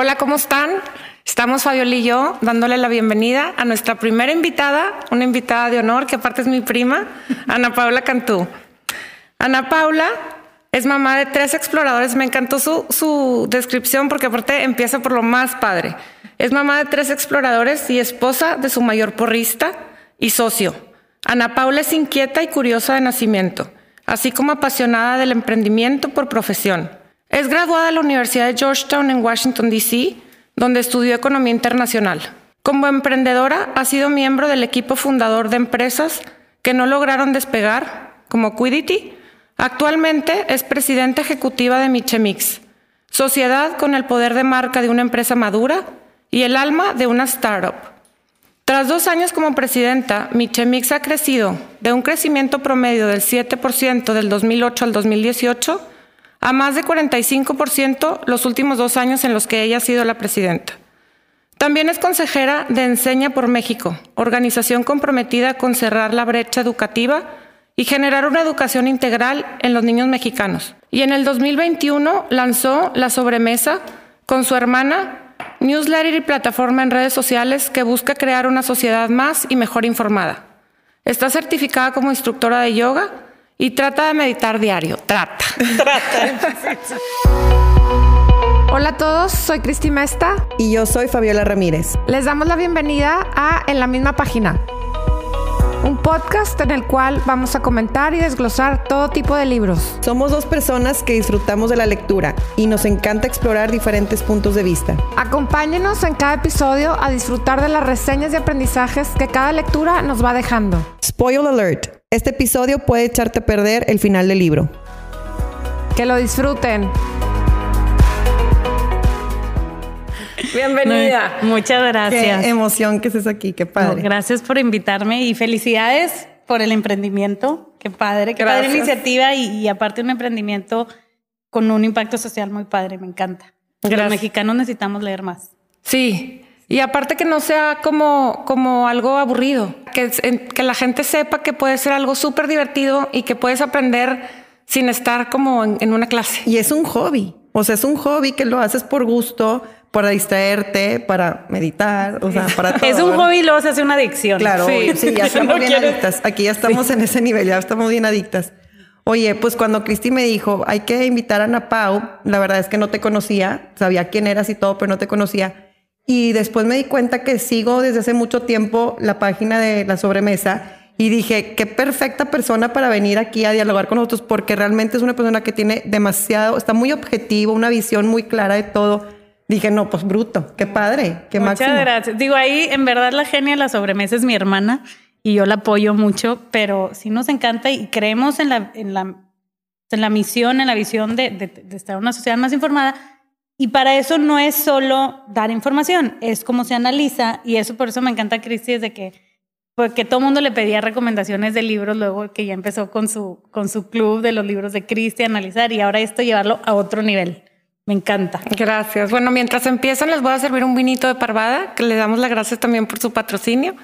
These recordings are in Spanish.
Hola, ¿cómo están? Estamos Fabiola y yo dándole la bienvenida a nuestra primera invitada, una invitada de honor que aparte es mi prima, Ana Paula Cantú. Ana Paula es mamá de tres exploradores. Me encantó su, su descripción porque aparte empieza por lo más padre. Es mamá de tres exploradores y esposa de su mayor porrista y socio. Ana Paula es inquieta y curiosa de nacimiento, así como apasionada del emprendimiento por profesión. Es graduada de la Universidad de Georgetown en Washington, D.C., donde estudió economía internacional. Como emprendedora, ha sido miembro del equipo fundador de empresas que no lograron despegar, como Quiddity. Actualmente es presidenta ejecutiva de Michemix, sociedad con el poder de marca de una empresa madura y el alma de una startup. Tras dos años como presidenta, Michemix ha crecido de un crecimiento promedio del 7% del 2008 al 2018 a más de 45% los últimos dos años en los que ella ha sido la presidenta. También es consejera de Enseña por México, organización comprometida con cerrar la brecha educativa y generar una educación integral en los niños mexicanos. Y en el 2021 lanzó La Sobremesa con su hermana, newsletter y plataforma en redes sociales que busca crear una sociedad más y mejor informada. Está certificada como instructora de yoga y trata de meditar diario. Trata. Trata. Hola a todos, soy Cristi Mesta. Y yo soy Fabiola Ramírez. Les damos la bienvenida a En la misma página. Un podcast en el cual vamos a comentar y desglosar todo tipo de libros. Somos dos personas que disfrutamos de la lectura y nos encanta explorar diferentes puntos de vista. Acompáñenos en cada episodio a disfrutar de las reseñas y aprendizajes que cada lectura nos va dejando. Spoil alert. Este episodio puede echarte a perder el final del libro. Que lo disfruten. Bienvenida. muchas gracias. Qué emoción que estés aquí, qué padre. gracias por invitarme y felicidades por el emprendimiento. Qué padre, qué padre iniciativa y, y, aparte un emprendimiento con un impacto social muy padre, me encanta. Los mexicanos necesitamos leer más. Sí, y aparte que no sea como, como algo aburrido, que, que la gente sepa que puede ser algo súper divertido y que puedes aprender sin estar como en, una clase. Y es un hobby, o sea, es un hobby que lo haces por gusto, para distraerte, para meditar, o sea, para todo. Es un hobby y luego se hace una adicción. Claro, sí, sí ya estamos bien adictas. Aquí ya estamos en ese nivel, ya estamos bien adictas. Oye, pues cuando Cristi me dijo, hay que invitar a Ana Pau, la verdad es que no te conocía, sabía quién eras y todo, pero no te conocía. Y después me di cuenta que sigo desde hace mucho tiempo la página de la sobremesa y dije, qué perfecta persona para venir aquí a dialogar con nosotros porque realmente es una persona que tiene demasiado, está muy objetivo, una visión muy clara de todo. Dije, no, pues bruto, qué padre, qué Muchas gracias. Digo, ahí en verdad la genia de la sobremesa es mi hermana y yo la apoyo mucho, pero sí nos encanta y creemos en la, en la, en la misión, en la visión de, de, de estar en una sociedad más informada y para eso no es solo dar información, es como se analiza y eso por eso me encanta Cristi desde que porque todo el mundo le pedía recomendaciones de libros luego que ya empezó con su con su club de los libros de Cristi analizar y ahora esto llevarlo a otro nivel. Me encanta. Gracias. Bueno, mientras empiezan les voy a servir un vinito de parvada, que le damos las gracias también por su patrocinio.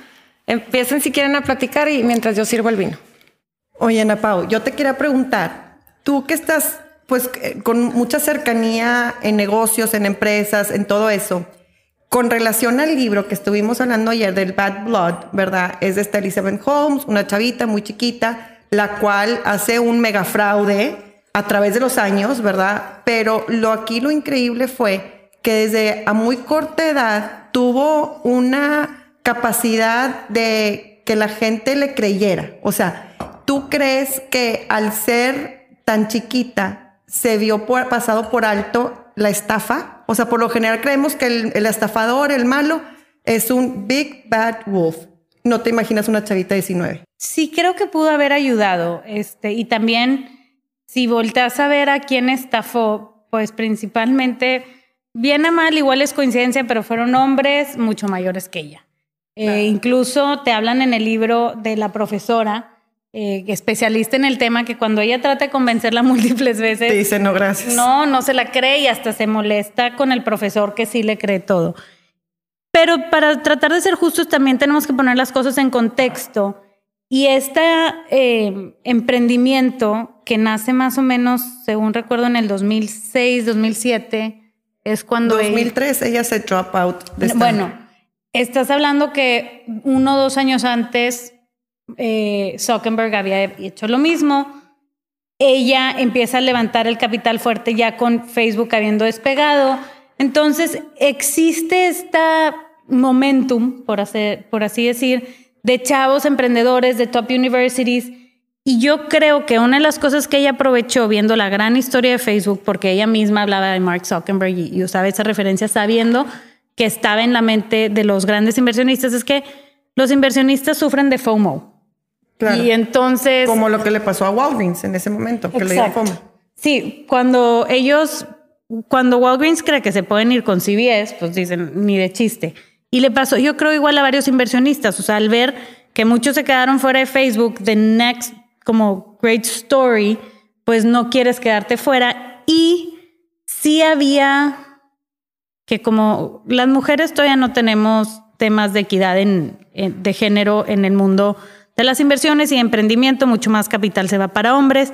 Empiecen si quieren a platicar y mientras yo sirvo el vino. Oye, Ana Pau, yo te quería preguntar, tú que estás pues eh, con mucha cercanía en negocios, en empresas, en todo eso. Con relación al libro que estuvimos hablando ayer del Bad Blood, ¿verdad? Es de esta Elizabeth Holmes, una chavita muy chiquita, la cual hace un mega fraude a través de los años, ¿verdad? Pero lo aquí lo increíble fue que desde a muy corta edad tuvo una capacidad de que la gente le creyera. O sea, ¿tú crees que al ser tan chiquita se vio pasado por alto la estafa. O sea, por lo general creemos que el, estafador, el malo, es un big bad wolf. No te imaginas una chavita de 19. Sí, creo que pudo haber ayudado. Este, y también, si volteas a ver a quién estafó, pues principalmente, bien a mal, igual es coincidencia, pero fueron hombres mucho mayores que ella. Eh, incluso te hablan en el libro de la profesora eh, especialista en el tema que cuando ella trata de convencerla múltiples veces... Te dice no, gracias. No, no se la cree y hasta se molesta con el profesor que sí le cree todo. Pero para tratar de ser justos también tenemos que poner las cosas en contexto. Y este eh, emprendimiento que nace más o menos, según recuerdo, en el 2006, 2007, es cuando... 2003 ella, ella se drop out. De bueno, estás hablando que uno o dos años antes eh, Zuckerberg había hecho lo mismo. Ella empieza a levantar el capital fuerte ya con Facebook habiendo despegado. Entonces existe este momentum, por, hacer, por así decir, de chavos emprendedores de top universities. Y yo creo que una de las cosas que ella aprovechó viendo la gran historia de Facebook, porque ella misma hablaba de Mark Zuckerberg y, usaba esa referencia sabiendo que estaba en la mente de los grandes inversionistas, es que los inversionistas sufren de FOMO. Claro. Y entonces... Como lo que le pasó a Walgreens en ese momento, que le. Sí, cuando ellos, cuando Walgreens cree que se pueden ir con CVS, pues dicen, ni de chiste. Y le pasó, yo creo igual a varios inversionistas, o sea, al ver que muchos se quedaron fuera de Facebook, the next como great story, pues no quieres quedarte fuera. Y sí había que como las mujeres todavía no tenemos temas de equidad en, de género en el mundo de las inversiones y emprendimiento, mucho más capital se va para hombres,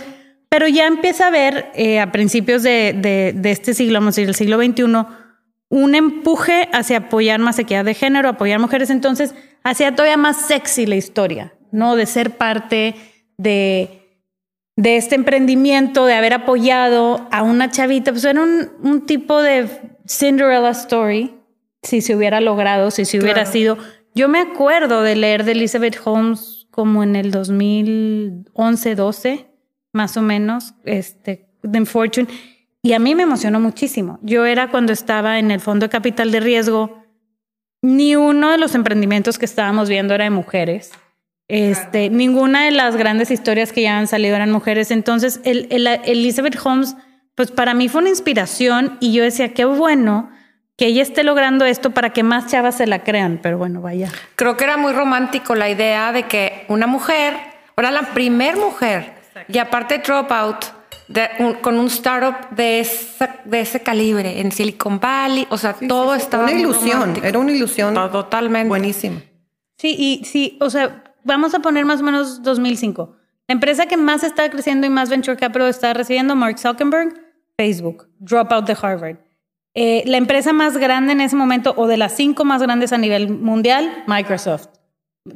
pero ya empieza a haber eh, a principios de, de, de, este siglo, vamos a decir, el siglo XXI, un empuje hacia apoyar más equidad de género, apoyar mujeres, entonces hacía todavía más sexy la historia, ¿no? De ser parte de, de este emprendimiento, de haber apoyado a una chavita, pues era un, un tipo de Cinderella story, si se hubiera logrado, si se hubiera sido. Yo me acuerdo de leer de Elizabeth Holmes como en el 2011, 12, más o menos, este, de Fortune y a mí me emocionó muchísimo. Yo era cuando estaba en el Fondo de Capital de Riesgo, ni uno de los emprendimientos que estábamos viendo era de mujeres. Este, ninguna de las grandes historias que ya han salido eran mujeres. Entonces, el, Elizabeth Holmes, pues para mí fue una inspiración y yo decía, qué bueno que ella esté logrando esto para que más chavas se la crean, pero bueno, vaya. Creo que era muy romántico la idea de que una mujer, era la primer mujer, y aparte Dropout, con un startup de, de ese calibre en Silicon Valley. O sea, todo estaba. Una ilusión, era una ilusión. Totalmente. Buenísima. Sí, y sí, o sea, vamos a poner más o menos 2005. La empresa que más está creciendo y más venture capital está recibiendo, Mark Zuckerberg, Facebook, Dropout de Harvard. Eh, la empresa más grande en ese momento, o de las cinco más grandes a nivel mundial, Microsoft,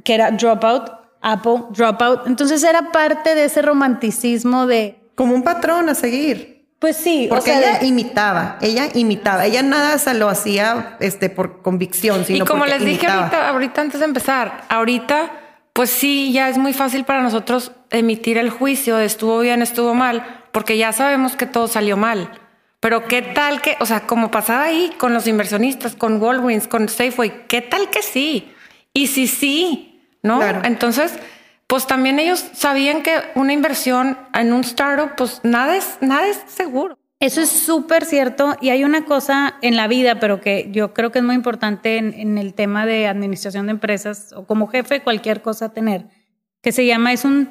que era Dropout, Apple, Dropout. Entonces era parte de ese romanticismo de como un patrón a seguir. Pues sí, porque ella imitaba, ella imitaba, ella nada se lo hacía este por convicción, sino Y como les dije ahorita, ahorita antes de empezar, ahorita pues sí, ya es muy fácil para nosotros emitir el juicio de estuvo bien, estuvo mal, porque ya sabemos que todo salió mal. Pero qué tal que, o sea, como pasaba ahí con los inversionistas, con Walgreens, con Safeway, qué tal que sí. Y si sí, ¿no? Entonces, pues también ellos sabían que una inversión en un startup, pues nada es, nada es seguro. Eso es súper cierto y hay una cosa en la vida, pero que yo creo que es muy importante en, el tema de administración de empresas o como jefe cualquier cosa tener, que se llama, es un,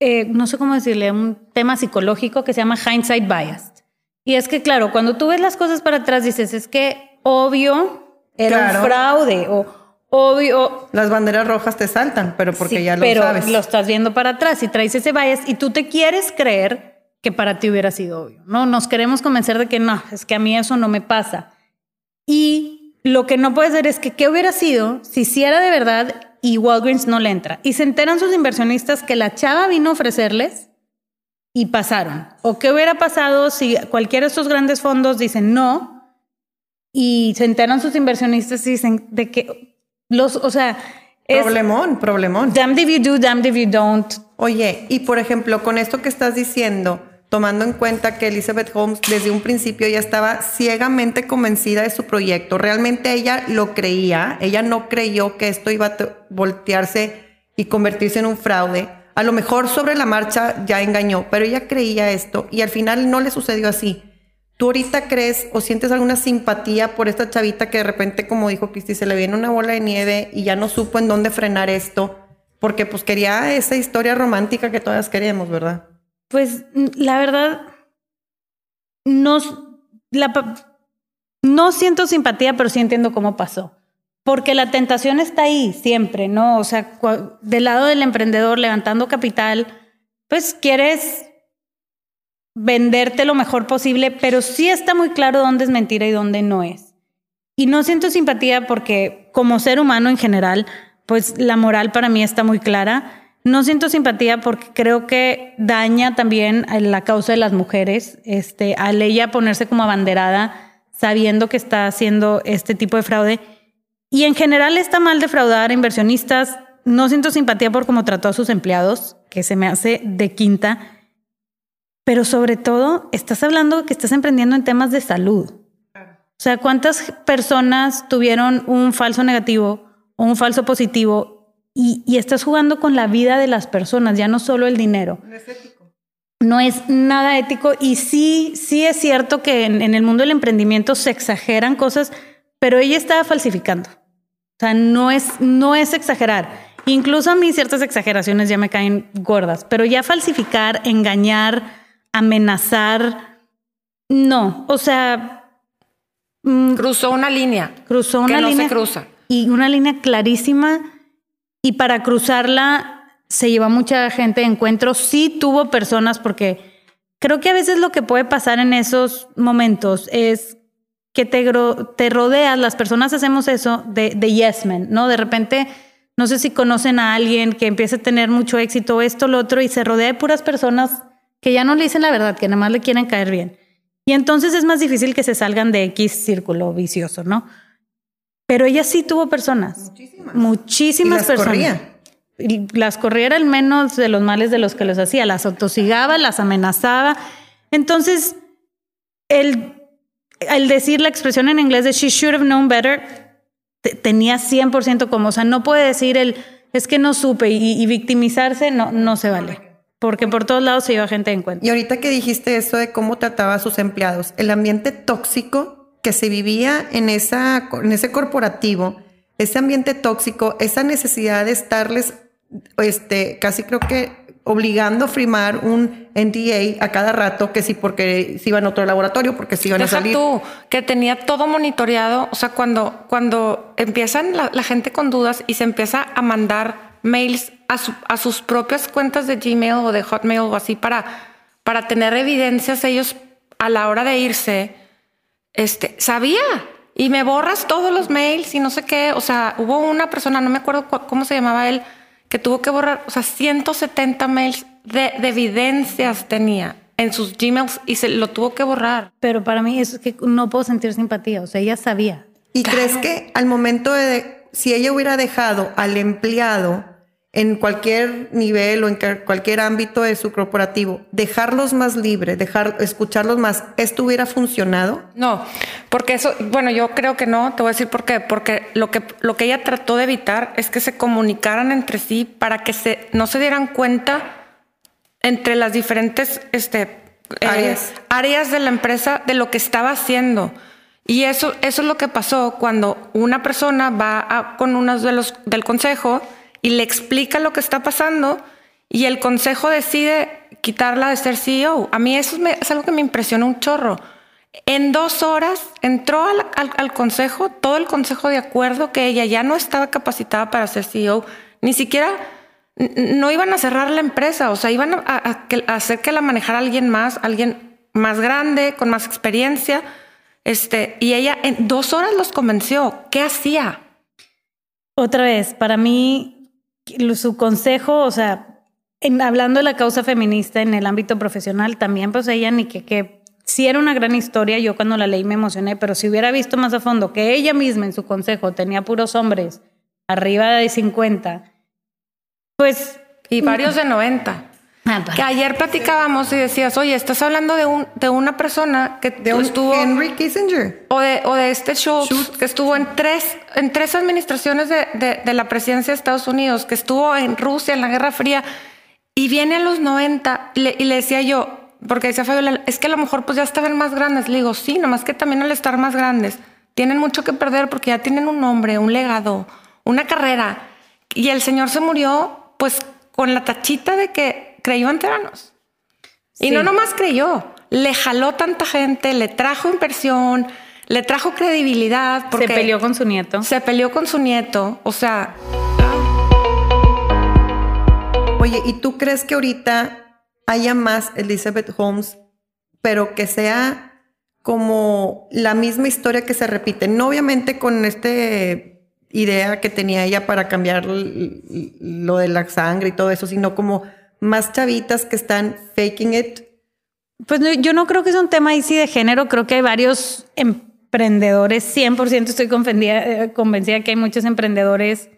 eh, no sé cómo decirle, un tema psicológico que se llama hindsight bias. Y es que, claro, cuando tú ves las cosas para atrás, dices, es que obvio era un fraude o obvio. Las banderas rojas te saltan, pero porque ya lo sabes. Pero lo estás viendo para atrás y traes ese bias y tú te quieres creer que para ti hubiera sido obvio. No, nos queremos convencer de que no, es que a mí eso no me pasa. Y lo que no puede ser es que qué hubiera sido si hiciera de verdad y Walgreens no le entra. Y se enteran sus inversionistas que la chava vino a ofrecerles y pasaron. O qué hubiera pasado si cualquiera de estos grandes fondos dicen no y se enteran sus inversionistas y dicen de que los, o sea... Problemón, problemón. Damned if you do, damned if you don't. Oye, y por ejemplo, con esto que estás diciendo, tomando en cuenta que Elizabeth Holmes desde un principio ya estaba ciegamente convencida de su proyecto, realmente ella lo creía, ella no creyó que esto iba a voltearse y convertirse en un fraude. A lo mejor sobre la marcha ya engañó, pero ella creía esto y al final no le sucedió así. ¿Tú ahorita crees o sientes alguna simpatía por esta chavita que de repente, como dijo Cristi, se le viene una bola de nieve y ya no supo en dónde frenar esto? Porque pues quería esa historia romántica que todas queríamos, ¿verdad? Pues la verdad, no, no siento simpatía, pero sí entiendo cómo pasó. Porque la tentación está ahí siempre, ¿no? O sea, del lado del emprendedor levantando capital, pues quieres venderte lo mejor posible, pero sí está muy claro dónde es mentira y dónde no es. Y no siento simpatía porque como ser humano en general, pues la moral para mí está muy clara. No siento simpatía porque creo que daña también a la causa de las mujeres, este, al ella ponerse como abanderada sabiendo que está haciendo este tipo de fraude. Y en general está mal defraudar a inversionistas. No siento simpatía por cómo trató a sus empleados, que se me hace de quinta. Pero sobre todo, estás hablando que estás emprendiendo en temas de salud. O sea, ¿cuántas personas tuvieron un falso negativo o un falso positivo y, estás jugando con la vida de las personas, ya no solo el dinero? No es ético. No es nada ético y sí, sí es cierto que en, en el mundo del emprendimiento se exageran cosas, pero ella estaba falsificando. O sea, no es, no es exagerar. Incluso a mí ciertas exageraciones ya me caen gordas, pero ya falsificar, engañar, amenazar, no. O sea, Mm, cruzó una línea. Cruzó una que no línea. Se cruza. Y una línea clarísima. Y para cruzarla se llevó mucha gente de encuentro. Sí tuvo personas, porque creo que a veces lo que puede pasar en esos momentos es que te, te rodeas, las personas hacemos eso de, de yes men, ¿no? De repente, no sé si conocen a alguien que empieza a tener mucho éxito, esto, lo otro, y se rodea de puras personas que ya no le dicen la verdad, que nada más le quieren caer bien. Y entonces es más difícil que se salgan de X círculo vicioso, ¿no? Pero ella sí tuvo personas. Muchísimas. Muchísimas las personas. Corría. Y las corría era el menos de los males de los que los hacía. Las atosigaba, las amenazaba. Entonces, el, el decir la expresión en inglés de she should have known better tenía 100% como, o sea, no puede decir el es que no supe y, victimizarse, no, no se vale. Porque por todos lados se iba gente en cuenta. Y ahorita que dijiste eso de cómo trataba a sus empleados, el ambiente tóxico que se vivía en, en ese corporativo, ese ambiente tóxico, esa necesidad de estarles, este, casi creo que obligando a firmar un NDA a cada rato, que sí porque si iban a otro laboratorio, porque si iban a salir. tú, que tenía todo monitoreado, o sea, cuando, cuando empiezan la gente con dudas y se empieza a mandar mails a, sus propias cuentas de Gmail o de Hotmail o así para, para tener evidencias ellos a la hora de irse. Este, sabía y me borras todos los mails y no sé qué. O sea, hubo una persona, no me acuerdo cómo se llamaba él, que tuvo que borrar, o sea, 170 mails de, de evidencias tenía en sus Gmails y se lo tuvo que borrar. Pero para mí es que no puedo sentir simpatía. O sea, ella sabía. ¿Y crees que al momento de, si ella hubiera dejado al empleado en cualquier nivel o en cualquier ámbito de su corporativo, dejarlos más libres, dejar, escucharlos más, ¿esto hubiera funcionado? No, porque eso, bueno, yo creo que no, te voy a decir por qué, porque lo que, lo que ella trató de evitar es que se comunicaran entre sí para que se, no se dieran cuenta entre las diferentes este, eh, áreas. áreas de la empresa de lo que estaba haciendo. Y eso, eso es lo que pasó cuando una persona va con unos de los del consejo, y le explica lo que está pasando y el consejo decide quitarla de ser CEO. A mí eso es algo que me impresiona un chorro. En dos horas entró al, consejo, todo el consejo de acuerdo que ella ya no estaba capacitada para ser CEO, ni siquiera no iban a cerrar la empresa, o sea, iban a, hacer que la manejara alguien más, alguien más grande, con más experiencia. Este, y ella en dos horas los convenció. ¿Qué hacía? Otra vez, para mí su consejo, o sea, en, hablando de la causa feminista en el ámbito profesional, también pues ella ni que, que sí era una gran historia, yo cuando la leí me emocioné, pero si hubiera visto más a fondo que ella misma en su consejo tenía puros hombres arriba de 50, pues... Y varios de 90. Ah, que ayer platicábamos y decías, oye, estás hablando de, un, de una persona que de estuvo. Henry Kissinger. O de, o de este Schultz, que estuvo en tres, en tres administraciones de, de, la presidencia de Estados Unidos, que estuvo en Rusia en la Guerra Fría, y viene a los 90 y le, decía yo, porque decía Fabiola, es que a lo mejor pues ya estaban más grandes. Le digo, sí, nomás que también al estar más grandes, tienen mucho que perder porque ya tienen un nombre, un legado, una carrera. Y el señor se murió, pues con la tachita de que creyó en Teranos. Y no nomás creyó, le jaló tanta gente, le trajo inversión, le trajo credibilidad. Porque se peleó con su nieto. Se peleó con su nieto, o sea... Oye, ¿y tú crees que ahorita haya más Elizabeth Holmes pero que sea como la misma historia que se repite. No obviamente con este idea que tenía ella para cambiar lo de la sangre y todo eso, sino como más chavitas que están faking it. Pues yo no creo que es un tema ahí sí de género, creo que hay varios emprendedores, 100% estoy convencida, eh, convencida que hay muchos emprendedores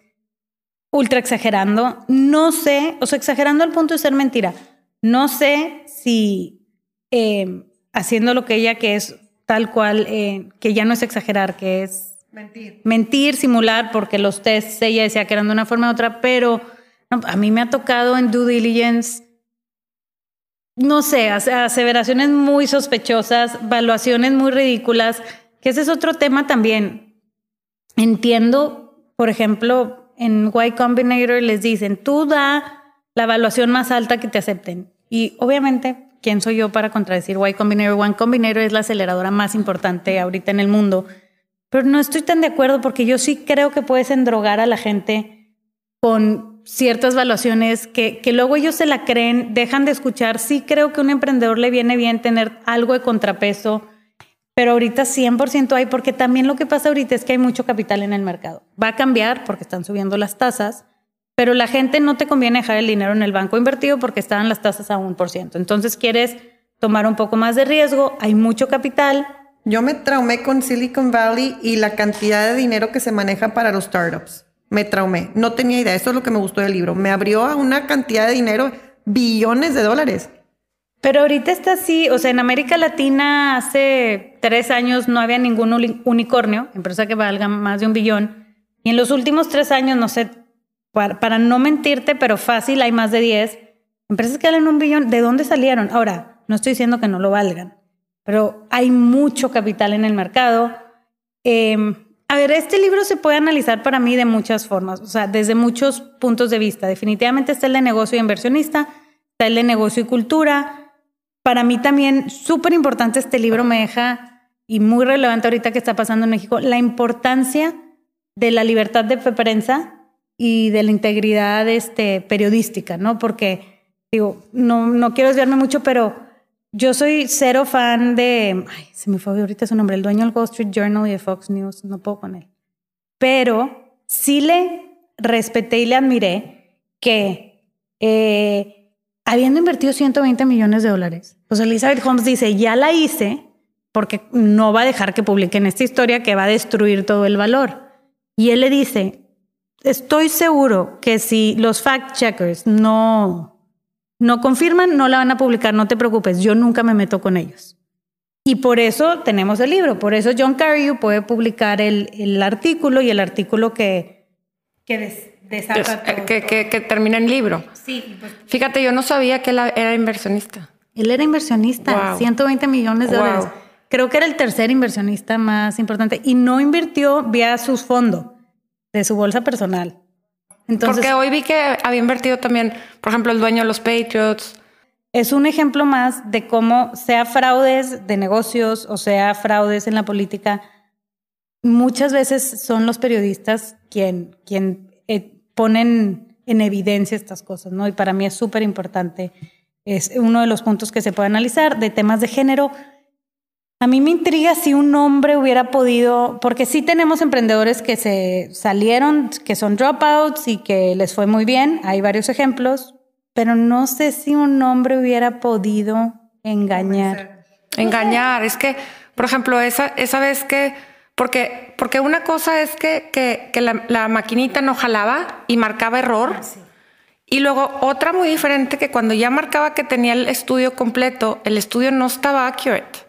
ultra exagerando. No sé, o sea, exagerando al punto de ser mentira. No sé si eh, haciendo lo que ella que es tal cual, eh, que ya no es exagerar, que es Mentir. Mentir, simular, porque los tests ella decía que eran de una forma u otra, pero a mí me ha tocado en due diligence, no sé, aseveraciones muy sospechosas, valuaciones muy ridículas, que ese es otro tema también. Entiendo, por ejemplo, en Y Combinator les dicen, tú da la evaluación más alta que te acepten. Y obviamente, ¿quién soy yo para contradecir Y Combinator? Y Combinator es la aceleradora más importante ahorita en el mundo pero no estoy tan de acuerdo porque yo sí creo que puedes endrogar a la gente con ciertas valuaciones que, que luego ellos se la creen, dejan de escuchar. Sí creo que a un emprendedor le viene bien tener algo de contrapeso, pero ahorita 100% hay, porque también lo que pasa ahorita es que hay mucho capital en el mercado. Va a cambiar porque están subiendo las tasas, pero la gente no te conviene dejar el dinero en el banco invertido porque están las tasas a 1%. Entonces quieres tomar un poco más de riesgo, hay mucho capital, yo me traumé con Silicon Valley y la cantidad de dinero que se maneja para los startups. Me traumé. No tenía idea. Eso es lo que me gustó del libro. Me abrió a una cantidad de dinero, billones de dólares. Pero ahorita está así, o sea, en América Latina hace tres años no había ningún unicornio, empresa que valga más de un billón. Y en los últimos tres años, no sé, para, no mentirte, pero fácil, hay más de diez empresas que valen un billón. ¿De dónde salieron? Ahora, no estoy diciendo que no lo valgan pero hay mucho capital en el mercado. Em, a ver, este libro se puede analizar para mí de muchas formas, o sea, desde muchos puntos de vista. Definitivamente está el de negocio y inversionista, está el de negocio y cultura. Para mí también súper importante este libro me deja, y muy relevante ahorita que está pasando en México, la importancia de la libertad de prensa y de la integridad este, periodística, ¿no? Porque, digo, no, no quiero desviarme mucho, pero yo soy cero fan de. Ay, se me fue ahorita su nombre, el dueño del Wall Street Journal y de Fox News, no puedo con él. Pero sí le respeté y le admiré que eh, habiendo invertido 120 millones de dólares, pues Elizabeth Holmes dice: Ya la hice porque no va a dejar que publiquen esta historia que va a destruir todo el valor. Y él le dice: Estoy seguro que si los fact checkers no no confirman, no la van a publicar, no te preocupes, yo nunca me meto con ellos. Y por eso tenemos el libro, por eso John Carreyrou puede publicar el, artículo y el artículo que, que desata que, que, termina en libro. Sí. Pues, Fíjate, yo no sabía que él era inversionista. Él era inversionista, 120 millones de dólares. Creo que era el tercer inversionista más importante y no invirtió vía sus fondos de su bolsa personal. Porque hoy vi que había invertido también, por ejemplo, el dueño de los Patriots. Es un ejemplo más de cómo, sea fraudes de negocios o sea fraudes en la política, muchas veces son los periodistas quien, quien eh, ponen en evidencia estas cosas, ¿no? Y para mí es súper importante. Es uno de los puntos que se puede analizar de temas de género a mí me intriga si un hombre hubiera podido, porque sí tenemos emprendedores que se salieron, que son dropouts y que les fue muy bien, hay varios ejemplos, pero no sé si un hombre hubiera podido engañar. Engañar, es que, por ejemplo, esa, esa vez que, porque, porque una cosa es que, que, la, maquinita no jalaba y marcaba error. Ah, y luego otra muy diferente que cuando ya marcaba que tenía el estudio completo, el estudio no estaba accurate.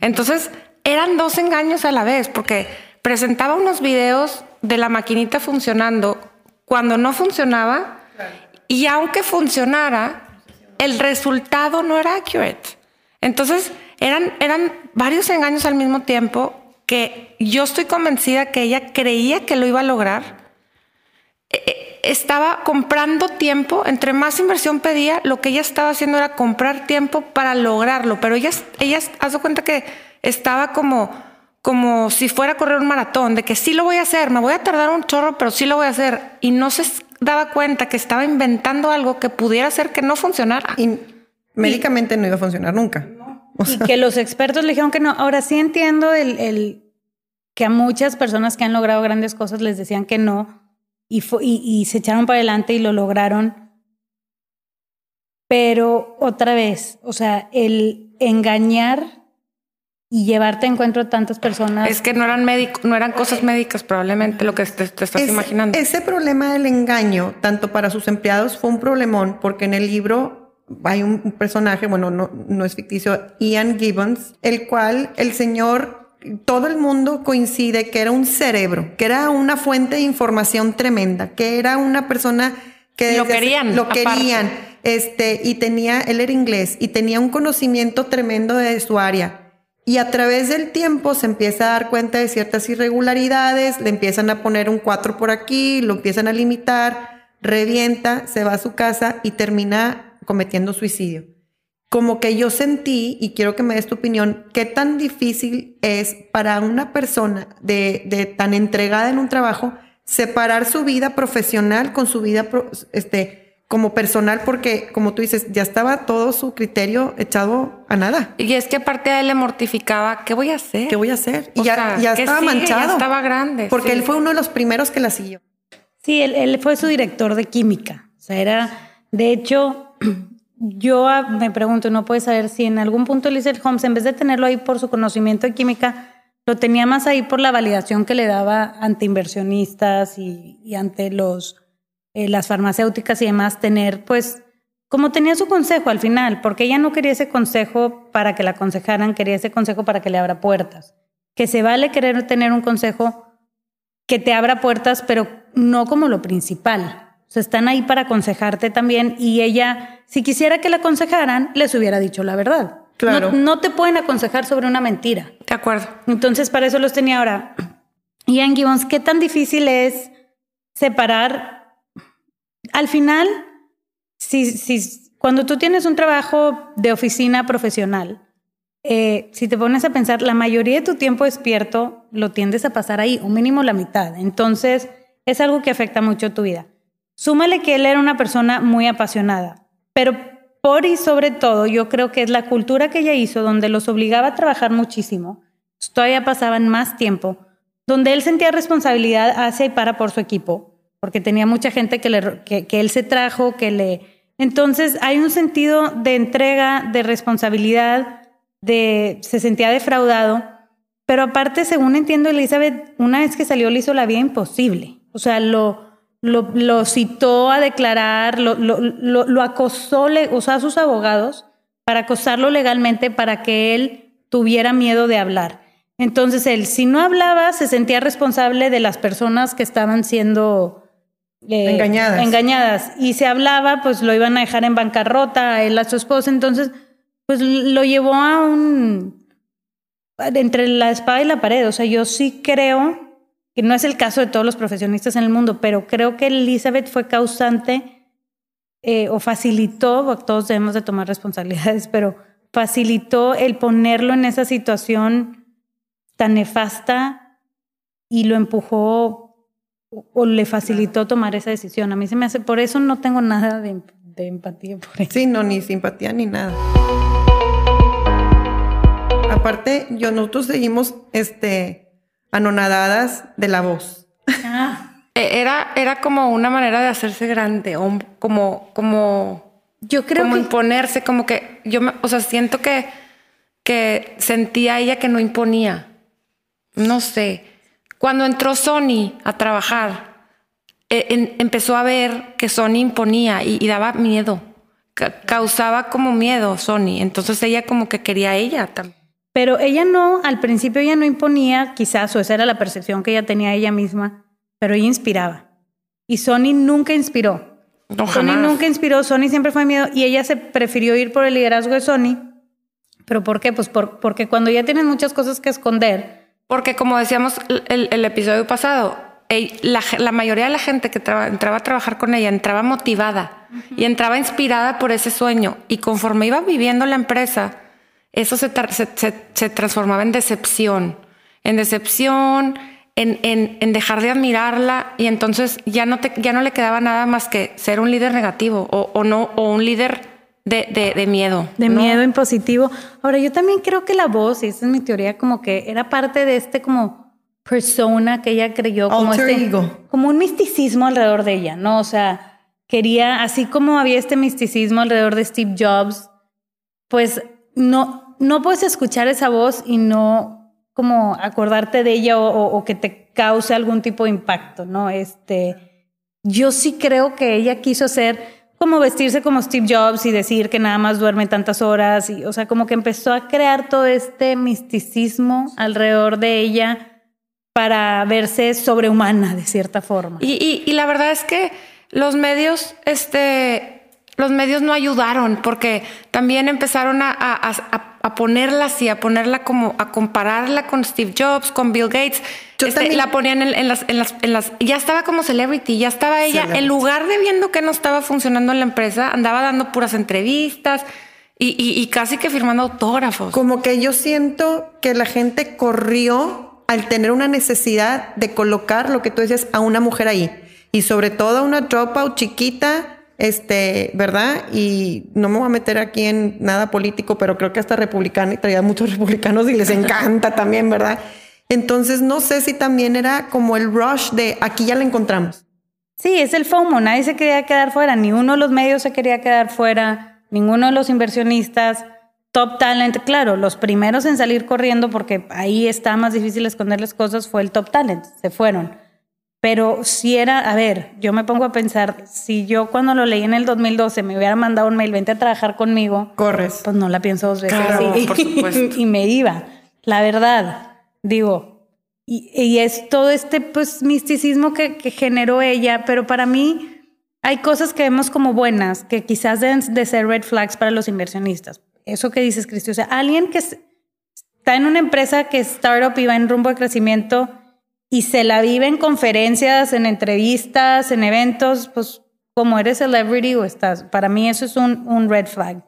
Entonces, eran dos engaños a la vez, porque presentaba unos videos de la maquinita funcionando cuando no funcionaba y aunque funcionara, el resultado no era accurate. Entonces, eran, eran varios engaños al mismo tiempo que yo estoy convencida que ella creía que lo iba a lograr. E, e, estaba comprando tiempo, entre más inversión pedía, lo que ella estaba haciendo era comprar tiempo para lograrlo, pero ella, ella haz cuenta que estaba como, como si fuera a correr un maratón, de que sí lo voy a hacer, me voy a tardar un chorro, pero sí lo voy a hacer, y no se daba cuenta que estaba inventando algo que pudiera hacer que no funcionara. Y médicamente no iba a funcionar nunca. y que los expertos le dijeron que no. Ahora sí entiendo el, el, que a muchas personas que han logrado grandes cosas les decían que no y, y, y se echaron para adelante y lo lograron. Pero otra vez, o sea, el engañar y llevarte a encuentro a tantas personas. Es que no eran médicos, no eran cosas médicas, probablemente lo que te, estás imaginando. Ese problema del engaño, tanto para sus empleados, fue un problemón, porque en el libro hay un personaje, bueno, no, no es ficticio, Ian Gibbons, el cual el señor, todo el mundo coincide que era un cerebro, que era una fuente de información tremenda, que era una persona que lo querían, lo querían, este, y tenía, él era inglés y tenía un conocimiento tremendo de su área y a través del tiempo se empieza a dar cuenta de ciertas irregularidades, le empiezan a poner un 4 por aquí, lo empiezan a limitar, revienta, se va a su casa y termina cometiendo suicidio. Como que yo sentí, y quiero que me des tu opinión, qué tan difícil es para una persona de, de tan entregada en un trabajo separar su vida profesional con su vida este, como personal porque, como tú dices, ya estaba todo su criterio echado a nada. Y es que aparte a él le mortificaba, ¿qué voy a hacer? ¿Qué voy a hacer? Y ya, ya estaba manchado. Ya estaba grande. Porque él fue uno de los primeros que la siguió. Sí, él, él, fue su director de química. O sea, era, de hecho, yo me pregunto, no puede saber si en algún punto Lizard Holmes, en vez de tenerlo ahí por su conocimiento de química, lo tenía más ahí por la validación que le daba ante inversionistas y, y ante los eh, las farmacéuticas y demás, tener, pues, como tenía su consejo al final, porque ella no quería ese consejo para que la aconsejaran, quería ese consejo para que le abra puertas. Que se vale querer tener un consejo que te abra puertas, pero no como lo principal. O sea, están ahí para aconsejarte también y ella, si quisiera que la aconsejaran, les hubiera dicho la verdad. Claro. No, no te pueden aconsejar sobre una mentira. De acuerdo. Entonces, para eso los tenía ahora. Ian Gibbons, ¿qué tan difícil es separar al final, si, si, cuando tú tienes un trabajo de oficina profesional, eh, si te pones a pensar, la mayoría de tu tiempo despierto lo tiendes a pasar ahí, un mínimo la mitad. Entonces, es algo que afecta mucho tu vida. Súmale que él era una persona muy apasionada, pero por y sobre todo, yo creo que es la cultura que ella hizo, donde los obligaba a trabajar muchísimo, todavía pasaban más tiempo, donde él sentía responsabilidad hacia y para por su equipo, porque tenía mucha gente que, le, que, él se trajo, que le... Entonces hay un sentido de entrega, de responsabilidad, de se sentía defraudado, pero aparte, según entiendo, Elizabeth, una vez que salió le hizo la vida imposible. O sea, lo, lo, lo citó a declarar, lo, lo, lo acosó, le, usó a sus abogados para acosarlo legalmente para que él tuviera miedo de hablar. Entonces él, si no hablaba, se sentía responsable de las personas que estaban siendo eh, engañadas. engañadas. Y se hablaba, pues lo iban a dejar en bancarrota a él, a su esposa. Entonces, pues lo llevó a un. entre la espada y la pared. O sea, yo sí creo que no es el caso de todos los profesionistas en el mundo, pero creo que Elizabeth fue causante eh, o facilitó, todos debemos de tomar responsabilidades, pero facilitó el ponerlo en esa situación tan nefasta y lo empujó o, le facilitó tomar esa decisión. A mí se me hace, por eso no tengo nada de, empatía por eso. Sí, no, ni simpatía ni nada. Aparte, yo, nosotros seguimos este, anonadadas de la voz. Ah. E, era, era como una manera de hacerse grande, o como, como, yo creo como imponerse, como que yo, me, o sea, siento que, que sentía ella que no imponía. No sé. Cuando entró Sony a trabajar, e, empezó a ver que Sony imponía y, daba miedo, causaba como miedo Sony. Entonces ella como que quería a ella también. Pero ella no, al principio ella no imponía, quizás, o esa era la percepción que ella tenía ella misma, pero ella inspiraba. Y Sony nunca inspiró. No, Sony nunca inspiró, Sony siempre fue miedo y ella se prefirió ir por el liderazgo de Sony. ¿Pero por qué? Pues porque cuando ya tienes muchas cosas que esconder, porque como decíamos el, el episodio pasado, la, la, mayoría de la gente que entraba a trabajar con ella entraba motivada y entraba inspirada por ese sueño. Y conforme iba viviendo la empresa, eso se, se, se, transformaba en decepción, en decepción, en, en, en, dejar de admirarla y entonces ya no, te, ya no le quedaba nada más que ser un líder negativo o, o no, o un líder de, de, de miedo. De ¿no? miedo impositivo. Ahora, yo también creo que la voz, y esa es mi teoría, como que era parte de este como persona que ella creyó, como Alter este, ego. como un misticismo alrededor de ella, ¿no? O sea, quería, así como había este misticismo alrededor de Steve Jobs, pues no, no puedes escuchar esa voz y no como acordarte de ella o, que te cause algún tipo de impacto, ¿no? Este, yo sí creo que ella quiso hacer como vestirse como Steve Jobs y decir que nada más duerme tantas horas y o sea como que empezó a crear todo este misticismo alrededor de ella para verse sobrehumana de cierta forma. Y, la verdad es que los medios, este, los medios no ayudaron porque también empezaron a- a- a ponerla así, a ponerla como, a compararla con Steve Jobs, con Bill Gates. Yo Este, también- la ponían en, en las, en las, en las, ya estaba como celebrity, ya estaba ella, Celebrity. en lugar de viendo que no estaba funcionando en la empresa, andaba dando puras entrevistas y, y- y casi que firmando autógrafos. Como que yo siento que la gente corrió al tener una necesidad de colocar lo que tú decías a una mujer ahí. Y sobre todo a una dropout chiquita, este, ¿verdad? Y no me voy a meter aquí en nada político, pero creo que hasta republicana y traía muchos republicanos y les encanta también, ¿verdad? Entonces no sé si también era como el rush de aquí ya la encontramos. Sí, es el FOMO, nadie se quería quedar fuera, ni uno de los medios se quería quedar fuera, ninguno de los inversionistas, top talent, claro, los primeros en salir corriendo porque ahí está más difícil esconderles cosas fue el top talent, se fueron. Pero si era, a ver, yo me pongo a pensar, si yo cuando lo leí en el 2012 me hubiera mandado un mail, vente a trabajar conmigo, Corres. pues no la pienso dos veces Claro, y, por supuesto. y me iba. La verdad, digo, y, y es todo este pues misticismo que, que generó ella, pero para mí hay cosas que vemos como buenas, que quizás deben de ser red flags para los inversionistas. Eso que dices, Cristi, o sea, alguien que es- está en una empresa que es startup y va en rumbo de crecimiento y se la vive en conferencias, en entrevistas, en eventos, pues como eres celebrity o estás, para mí eso es un, un red flag.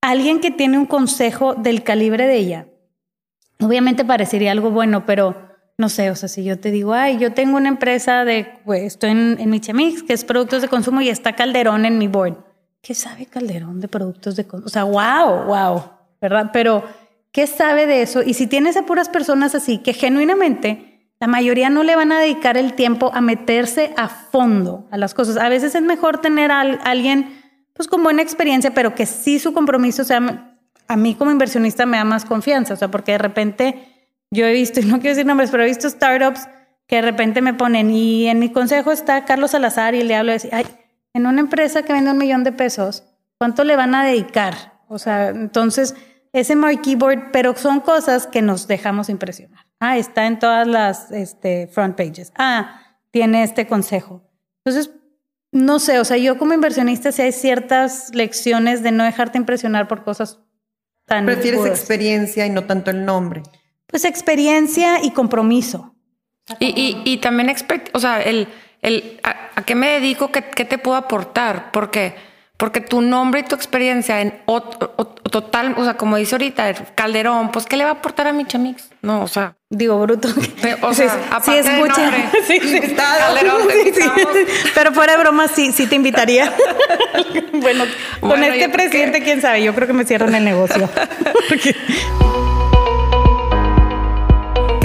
Alguien que tiene un consejo del calibre de ella, obviamente parecería algo bueno, pero no sé, o sea, si yo te digo, ay, yo tengo una empresa de, pues, estoy en, en que es productos de consumo y está Calderón en mi board. ¿Qué sabe Calderón de productos de consumo? O sea, wow, wow, ¿verdad? Pero, ¿qué sabe de eso? Y si tienes a puras personas así, que genuinamente la mayoría no le van a dedicar el tiempo a meterse a fondo a las cosas. A veces es mejor tener a al- alguien, pues, con buena experiencia, pero que sí su compromiso sea, a mí como inversionista me da más confianza, o sea, porque de repente yo he visto, y no quiero decir nombres, pero he visto startups que de repente me ponen, y en mi consejo está Carlos Salazar, y le hablo de decir, ay, en una empresa que vende un millón de pesos, ¿cuánto le van a dedicar? O sea, entonces, ese marquee board, pero son cosas que nos dejamos impresionar. Ah, está en todas las este, front pages. Ah, tiene este consejo. Entonces, no sé, o sea, yo como inversionista, si hay ciertas lecciones de no dejarte impresionar por cosas tan... Prefieres experiencia y no tanto el nombre. Pues experiencia y compromiso. Y, y, y también, o sea, el, el, a, a qué me dedico? ¿Qué, qué te puedo aportar? Porque, porque tu nombre y tu experiencia en ot- o- total, o sea, como dice ahorita, Calderón, pues, ¿qué le va a aportar a mi chamix? No, o sea, Digo, bruto. O sea, aparte sí, del escucha. nombre. Sí, sí. Invitado. Calderón, Sí. Pero fuera de broma, sí, sí te invitaría. bueno, con Bueno, este yo creo presidente, que- quién sabe, yo creo que me cierran el negocio. Porque-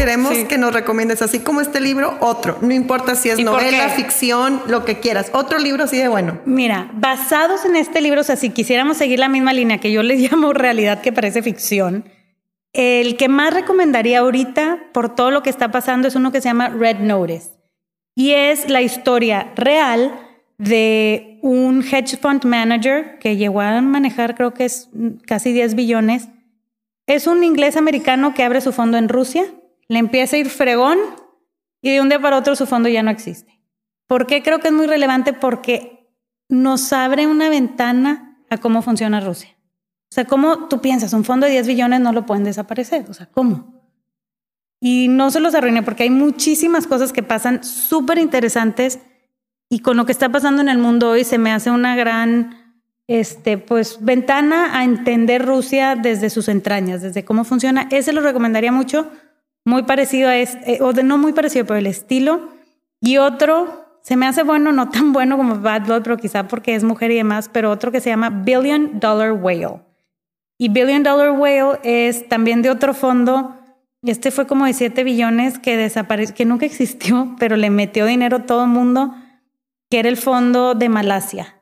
Queremos Sí. que nos recomiendes, así como este libro, otro. No importa si es ¿Y por novela, ficción, lo que quieras. Otro libro así de bueno. Mira, basados en este libro, o sea, si quisiéramos seguir la misma línea que yo les llamo realidad que parece ficción, el que más recomendaría ahorita por todo lo que está pasando es uno que se llama Red Notice. Y es la historia real de un hedge fund manager que llegó a manejar, creo que es casi 10 billones. Es un inglés americano que abre su fondo en Rusia, le empieza a ir fregón y de un día para otro su fondo ya no existe. ¿Por qué creo que es muy relevante? Porque nos abre una ventana a cómo funciona Rusia. O sea, ¿cómo tú piensas? Un fondo de 10 billones no lo pueden desaparecer. O sea, ¿cómo? Y no se los arruine porque hay muchísimas cosas que pasan súper interesantes y con lo que está pasando en el mundo hoy se me hace una gran este, pues, ventana a entender Rusia desde sus entrañas, desde cómo funciona. Ese lo recomendaría mucho, muy parecido a este, o de no muy parecido, pero el estilo. Y otro se me hace bueno, no tan bueno como Bad Blood, pero quizá porque es mujer y demás, pero otro que se llama Billion Dollar Whale. Y Billion Dollar Whale es también de otro fondo. Este fue como de 7 billones que desapareció, que nunca existió, pero le metió dinero a todo el mundo, que era el fondo de Malasia.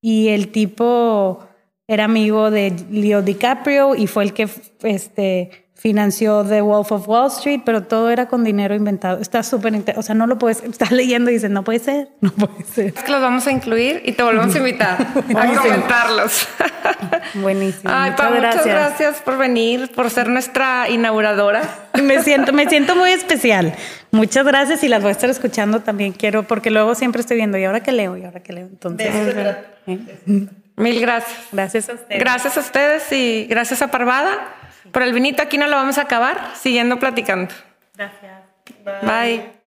Y el tipo era amigo de Leo DiCaprio y fue el que este, financió The Wolf of Wall Street, pero todo era con dinero inventado. Está súper, o sea, no lo puedes, estás leyendo y dices, no puede ser, no puede ser. Es que los vamos a incluir y te volvemos a invitar a comentarlos. Buenísimo. Ay, muchas, Pa, gracias. muchas gracias por venir, por ser nuestra inauguradora. Me siento, me siento muy especial. Muchas gracias y las voy a estar escuchando también. Quiero, porque luego siempre estoy viendo, ¿y ahora qué leo? ¿Y ahora qué leo? Entonces, Mil gracias. gracias a ustedes. Gracias a ustedes y gracias a Parvada. Por el vinito aquí no lo vamos a acabar, siguiendo platicando. Gracias. Bye.